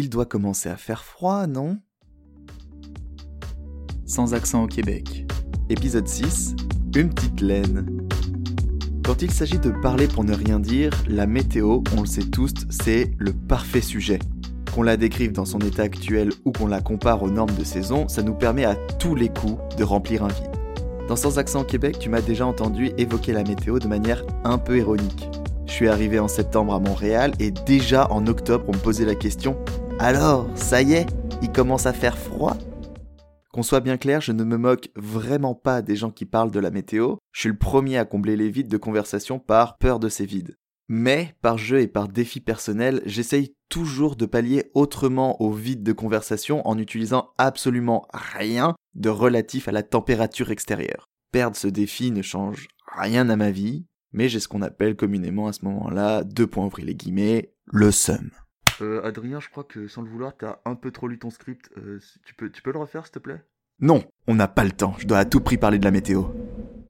Il doit commencer à faire froid, non? Sans accent au Québec. Épisode 6. Une petite laine. Quand il s'agit de parler pour ne rien dire, la météo, on le sait tous, c'est le parfait sujet. Qu'on la décrive dans son état actuel ou qu'on la compare aux normes de saison, ça nous permet à tous les coups de remplir un vide. Dans Sans accent au Québec, tu m'as déjà entendu évoquer la météo de manière un peu ironique. Je suis arrivé en septembre à Montréal et déjà en octobre on me posait la question Alors, ça y est, il commence à faire froid Qu'on soit bien clair, je ne me moque vraiment pas des gens qui parlent de la météo, je suis le premier à combler les vides de conversation par peur de ces vides. Mais, par jeu et par défi personnel, j'essaye toujours de pallier autrement aux vides de conversation en utilisant absolument rien de relatif à la température extérieure. Perdre ce défi ne change rien à ma vie, mais j'ai ce qu'on appelle communément à ce moment-là, deux points ouvrir les guillemets, le seum. Euh, Adrien, je crois que sans le vouloir, t'as un peu trop lu ton script. Euh, tu, peux, tu peux le refaire, s'il te plaît? Non, on n'a pas le temps, je dois à tout prix parler de la météo.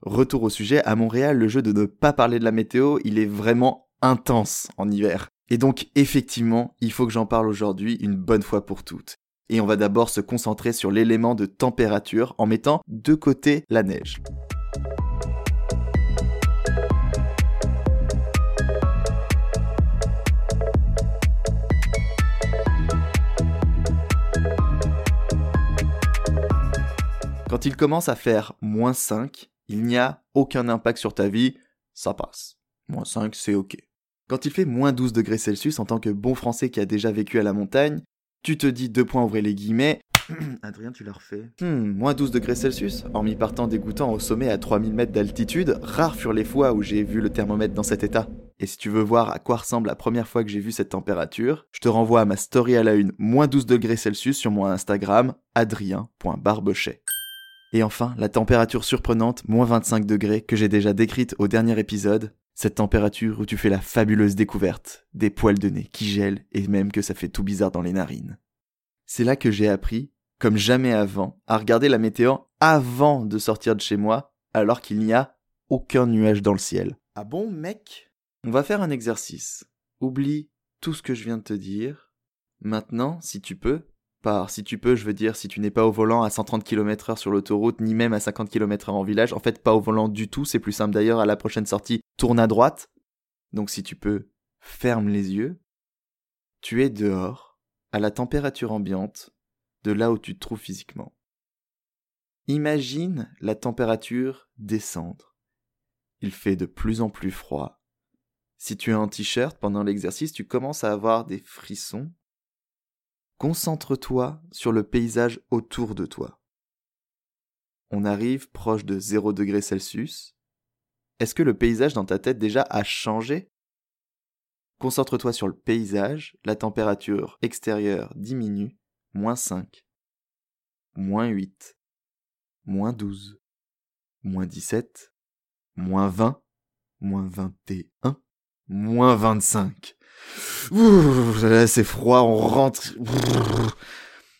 Retour au sujet, à Montréal, le jeu de ne pas parler de la météo, il est vraiment intense en hiver. Et donc, effectivement, il faut que j'en parle aujourd'hui une bonne fois pour toutes. Et on va d'abord se concentrer sur l'élément de température en mettant de côté la neige. Quand il commence à faire moins 5, il n'y a aucun impact sur ta vie, ça passe. Moins 5, c'est ok. Quand il fait moins 12 degrés Celsius en tant que bon français qui a déjà vécu à la montagne, tu te dis deux points ouvrez les guillemets. Adrien, tu l'as refait. Hmm, moins 12 degrés Celsius, hormis partant dégoûtant au sommet à 3000 mètres d'altitude, rares furent les fois où j'ai vu le thermomètre dans cet état. Et si tu veux voir à quoi ressemble la première fois que j'ai vu cette température, je te renvoie à ma story à la une, moins 12 degrés Celsius sur mon Instagram, adrien.barbechet. Et enfin, la température surprenante, moins 25 degrés, que j'ai déjà décrite au dernier épisode, cette température où tu fais la fabuleuse découverte des poils de nez qui gèlent et même que ça fait tout bizarre dans les narines. C'est là que j'ai appris, comme jamais avant, à regarder la météo avant de sortir de chez moi, alors qu'il n'y a aucun nuage dans le ciel. Ah bon, mec? On va faire un exercice. Oublie tout ce que je viens de te dire. Maintenant, si tu peux, par si tu peux, je veux dire si tu n'es pas au volant à 130 km/h sur l'autoroute, ni même à 50 km/h en village. En fait, pas au volant du tout, c'est plus simple d'ailleurs. À la prochaine sortie, tourne à droite. Donc si tu peux, ferme les yeux. Tu es dehors, à la température ambiante, de là où tu te trouves physiquement. Imagine la température descendre. Il fait de plus en plus froid. Si tu es en t-shirt pendant l'exercice, tu commences à avoir des frissons Concentre-toi sur le paysage autour de toi. On arrive proche de 0 degré Celsius. Est-ce que le paysage dans ta tête déjà a changé? Concentre-toi sur le paysage, la température extérieure diminue, moins 5, moins 8, moins 12, moins 17, moins 20, moins 21, moins 25. C'est froid, on rentre.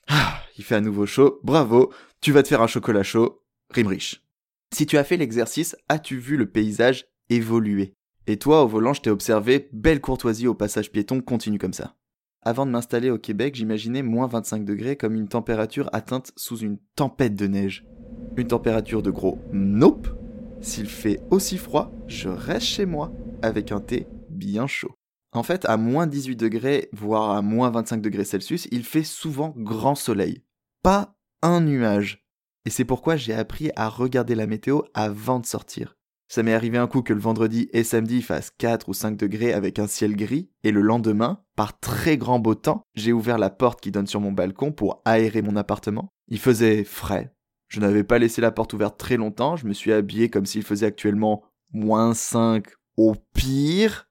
Ah, il fait à nouveau chaud. Bravo, tu vas te faire un chocolat chaud. Rime riche. Si tu as fait l'exercice, as-tu vu le paysage évoluer? Et toi, au volant, je t'ai observé, belle courtoisie au passage piéton, continue comme ça. Avant de m'installer au Québec, j'imaginais moins 25 degrés comme une température atteinte sous une tempête de neige. Une température de gros nope. S'il fait aussi froid, je reste chez moi avec un thé bien chaud. En fait, à moins 18 degrés, voire à moins 25 degrés Celsius, il fait souvent grand soleil. Pas un nuage. Et c'est pourquoi j'ai appris à regarder la météo avant de sortir. Ça m'est arrivé un coup que le vendredi et samedi fasse 4 ou 5 degrés avec un ciel gris, et le lendemain, par très grand beau temps, j'ai ouvert la porte qui donne sur mon balcon pour aérer mon appartement. Il faisait frais. Je n'avais pas laissé la porte ouverte très longtemps, je me suis habillé comme s'il faisait actuellement moins 5 au pire,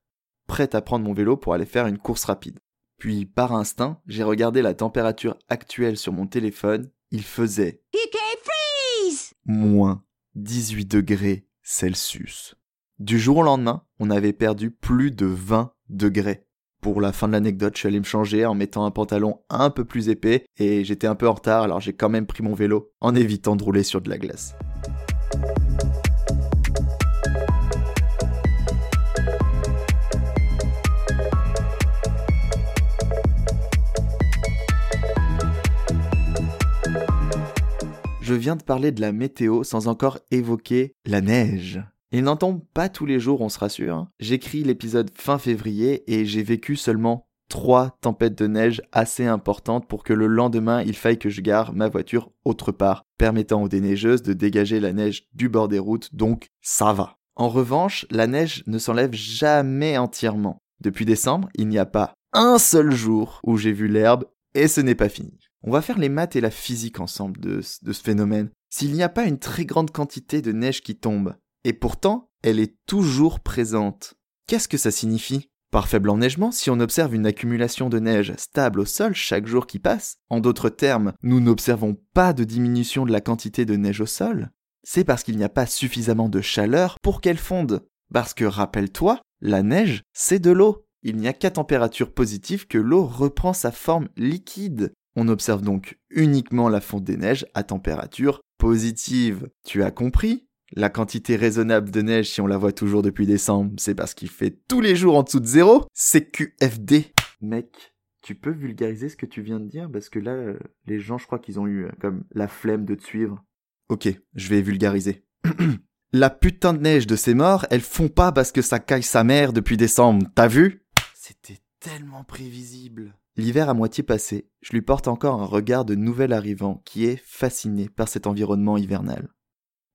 prêt à prendre mon vélo pour aller faire une course rapide. Puis, par instinct, j'ai regardé la température actuelle sur mon téléphone. Il faisait moins 18 degrés Celsius. Du jour au lendemain, on avait perdu plus de 20 degrés. Pour la fin de l'anecdote, je suis allé me changer en mettant un pantalon un peu plus épais et j'étais un peu en retard alors j'ai quand même pris mon vélo en évitant de rouler sur de la glace. Je viens de parler de la météo sans encore évoquer la neige. Il n'en tombe pas tous les jours, on se rassure. Hein. J'écris l'épisode fin février et j'ai vécu seulement trois tempêtes de neige assez importantes pour que le lendemain il faille que je gare ma voiture autre part, permettant aux déneigeuses de dégager la neige du bord des routes, donc ça va. En revanche, la neige ne s'enlève jamais entièrement. Depuis décembre, il n'y a pas un seul jour où j'ai vu l'herbe et ce n'est pas fini. On va faire les maths et la physique ensemble de, ce phénomène. S'il n'y a pas une très grande quantité de neige qui tombe, et pourtant elle est toujours présente, qu'est-ce que ça signifie? Par faible enneigement, si on observe une accumulation de neige stable au sol chaque jour qui passe, en d'autres termes, nous n'observons pas de diminution de la quantité de neige au sol, c'est parce qu'il n'y a pas suffisamment de chaleur pour qu'elle fonde. Parce que rappelle-toi, la neige, c'est de l'eau. Il n'y a qu'à température positive que l'eau reprend sa forme liquide. On observe donc uniquement la fonte des neiges à température positive. Tu as compris? La quantité raisonnable de neige, si on la voit toujours depuis décembre, c'est parce qu'il fait tous les jours en dessous de zéro. C'est QFD. Mec, tu peux vulgariser ce que tu viens de dire? Parce que là, les gens, je crois qu'ils ont eu euh, comme la flemme de te suivre. Ok, je vais vulgariser. la putain de neige de ces morts, elles font pas parce que ça caille sa mère depuis décembre, t'as vu? C'était tellement prévisible. L'hiver à moitié passé, je lui porte encore un regard de nouvel arrivant qui est fasciné par cet environnement hivernal.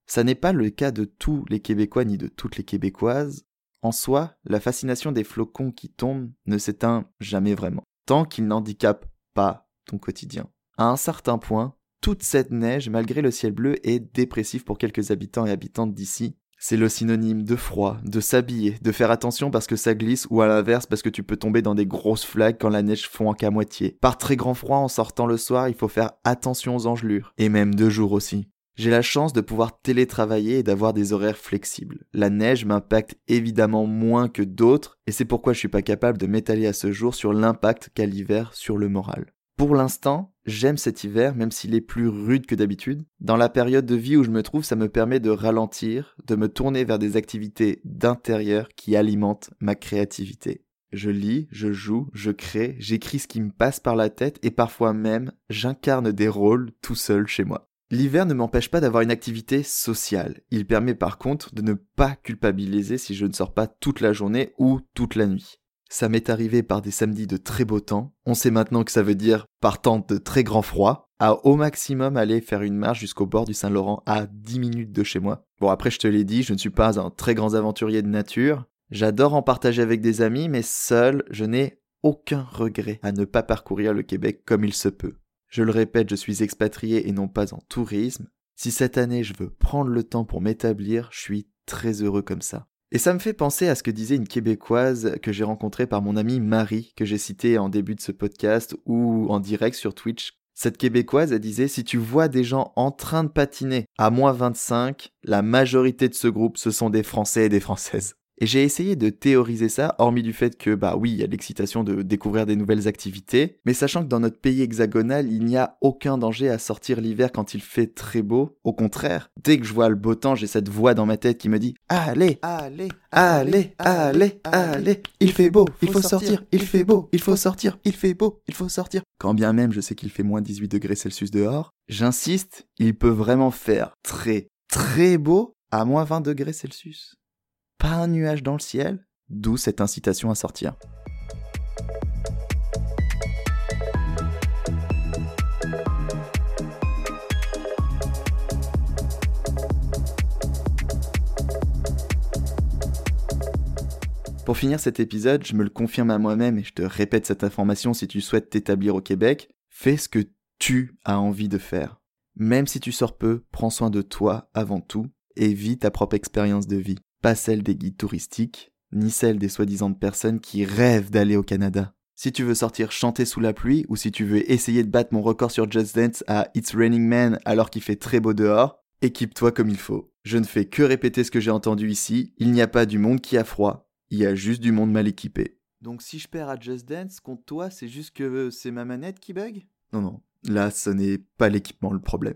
Ça n'est pas le cas de tous les Québécois ni de toutes les Québécoises. En soi, la fascination des flocons qui tombent ne s'éteint jamais vraiment, tant qu'ils n'handicapent pas ton quotidien. À un certain point, toute cette neige, malgré le ciel bleu, est dépressive pour quelques habitants et habitantes d'ici. C'est le synonyme de froid, de s'habiller, de faire attention parce que ça glisse ou à l'inverse parce que tu peux tomber dans des grosses flaques quand la neige fond qu'à moitié. Par très grand froid en sortant le soir, il faut faire attention aux engelures. Et même de jour aussi. J'ai la chance de pouvoir télétravailler et d'avoir des horaires flexibles. La neige m'impacte évidemment moins que d'autres, et c'est pourquoi je suis pas capable de m'étaler à ce jour sur l'impact qu'a l'hiver sur le moral. Pour l'instant, j'aime cet hiver, même s'il est plus rude que d'habitude. Dans la période de vie où je me trouve, ça me permet de ralentir, de me tourner vers des activités d'intérieur qui alimentent ma créativité. Je lis, je joue, je crée, j'écris ce qui me passe par la tête et parfois même j'incarne des rôles tout seul chez moi. L'hiver ne m'empêche pas d'avoir une activité sociale. Il permet par contre de ne pas culpabiliser si je ne sors pas toute la journée ou toute la nuit. Ça m'est arrivé par des samedis de très beau temps. On sait maintenant que ça veut dire partant de très grand froid, à au maximum aller faire une marche jusqu'au bord du Saint-Laurent à 10 minutes de chez moi. Bon après je te l'ai dit, je ne suis pas un très grand aventurier de nature. J'adore en partager avec des amis, mais seul, je n'ai aucun regret à ne pas parcourir le Québec comme il se peut. Je le répète, je suis expatrié et non pas en tourisme. Si cette année je veux prendre le temps pour m'établir, je suis très heureux comme ça. Et ça me fait penser à ce que disait une Québécoise que j'ai rencontrée par mon amie Marie, que j'ai citée en début de ce podcast ou en direct sur Twitch. Cette Québécoise, elle disait, si tu vois des gens en train de patiner à moins 25, la majorité de ce groupe, ce sont des Français et des Françaises. Et j'ai essayé de théoriser ça, hormis du fait que, bah oui, il y a l'excitation de découvrir des nouvelles activités, mais sachant que dans notre pays hexagonal, il n'y a aucun danger à sortir l'hiver quand il fait très beau. Au contraire, dès que je vois le beau temps, j'ai cette voix dans ma tête qui me dit Allez, allez, allez, allez, allez, il fait beau, il faut sortir, il fait beau, il faut sortir, il fait beau, il faut sortir. Quand bien même je sais qu'il fait moins 18 degrés Celsius dehors, j'insiste, il peut vraiment faire très, très beau à moins 20 degrés Celsius pas un nuage dans le ciel, d'où cette incitation à sortir. Pour finir cet épisode, je me le confirme à moi-même et je te répète cette information si tu souhaites t'établir au Québec, fais ce que tu as envie de faire. Même si tu sors peu, prends soin de toi avant tout et vis ta propre expérience de vie pas celle des guides touristiques, ni celle des soi-disant personnes qui rêvent d'aller au Canada. Si tu veux sortir chanter sous la pluie, ou si tu veux essayer de battre mon record sur Just Dance à It's Raining Man alors qu'il fait très beau dehors, équipe-toi comme il faut. Je ne fais que répéter ce que j'ai entendu ici, il n'y a pas du monde qui a froid, il y a juste du monde mal équipé. Donc si je perds à Just Dance, contre toi, c'est juste que c'est ma manette qui bug? Non, non, là ce n'est pas l'équipement le problème.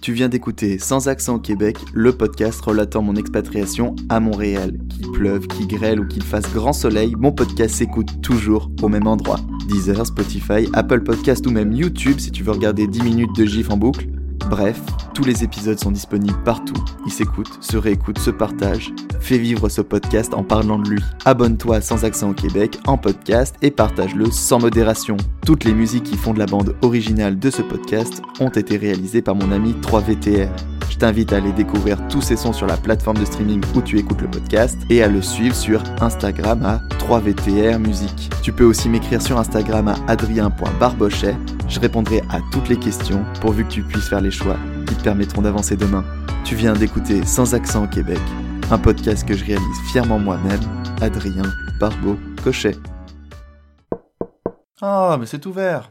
Tu viens d'écouter Sans accent au Québec, le podcast relatant mon expatriation à Montréal. Qu'il pleuve, qu'il grêle ou qu'il fasse grand soleil, mon podcast s'écoute toujours au même endroit. Deezer, Spotify, Apple Podcast ou même YouTube si tu veux regarder 10 minutes de gif en boucle. Bref, tous les épisodes sont disponibles partout. Il s'écoute, se réécoute, se partage. Fais vivre ce podcast en parlant de lui. Abonne-toi sans accent au Québec en podcast et partage-le sans modération. Toutes les musiques qui font de la bande originale de ce podcast ont été réalisées par mon ami 3VTR. Je t'invite à aller découvrir tous ces sons sur la plateforme de streaming où tu écoutes le podcast et à le suivre sur Instagram à 3VTR Musique. Tu peux aussi m'écrire sur Instagram à adrien.barbochet. Je répondrai à toutes les questions pourvu que tu puisses faire les choix qui te permettront d'avancer demain. Tu viens d'écouter Sans accent au Québec, un podcast que je réalise fièrement moi-même, Adrien Barbeau Cochet. Ah, mais c'est ouvert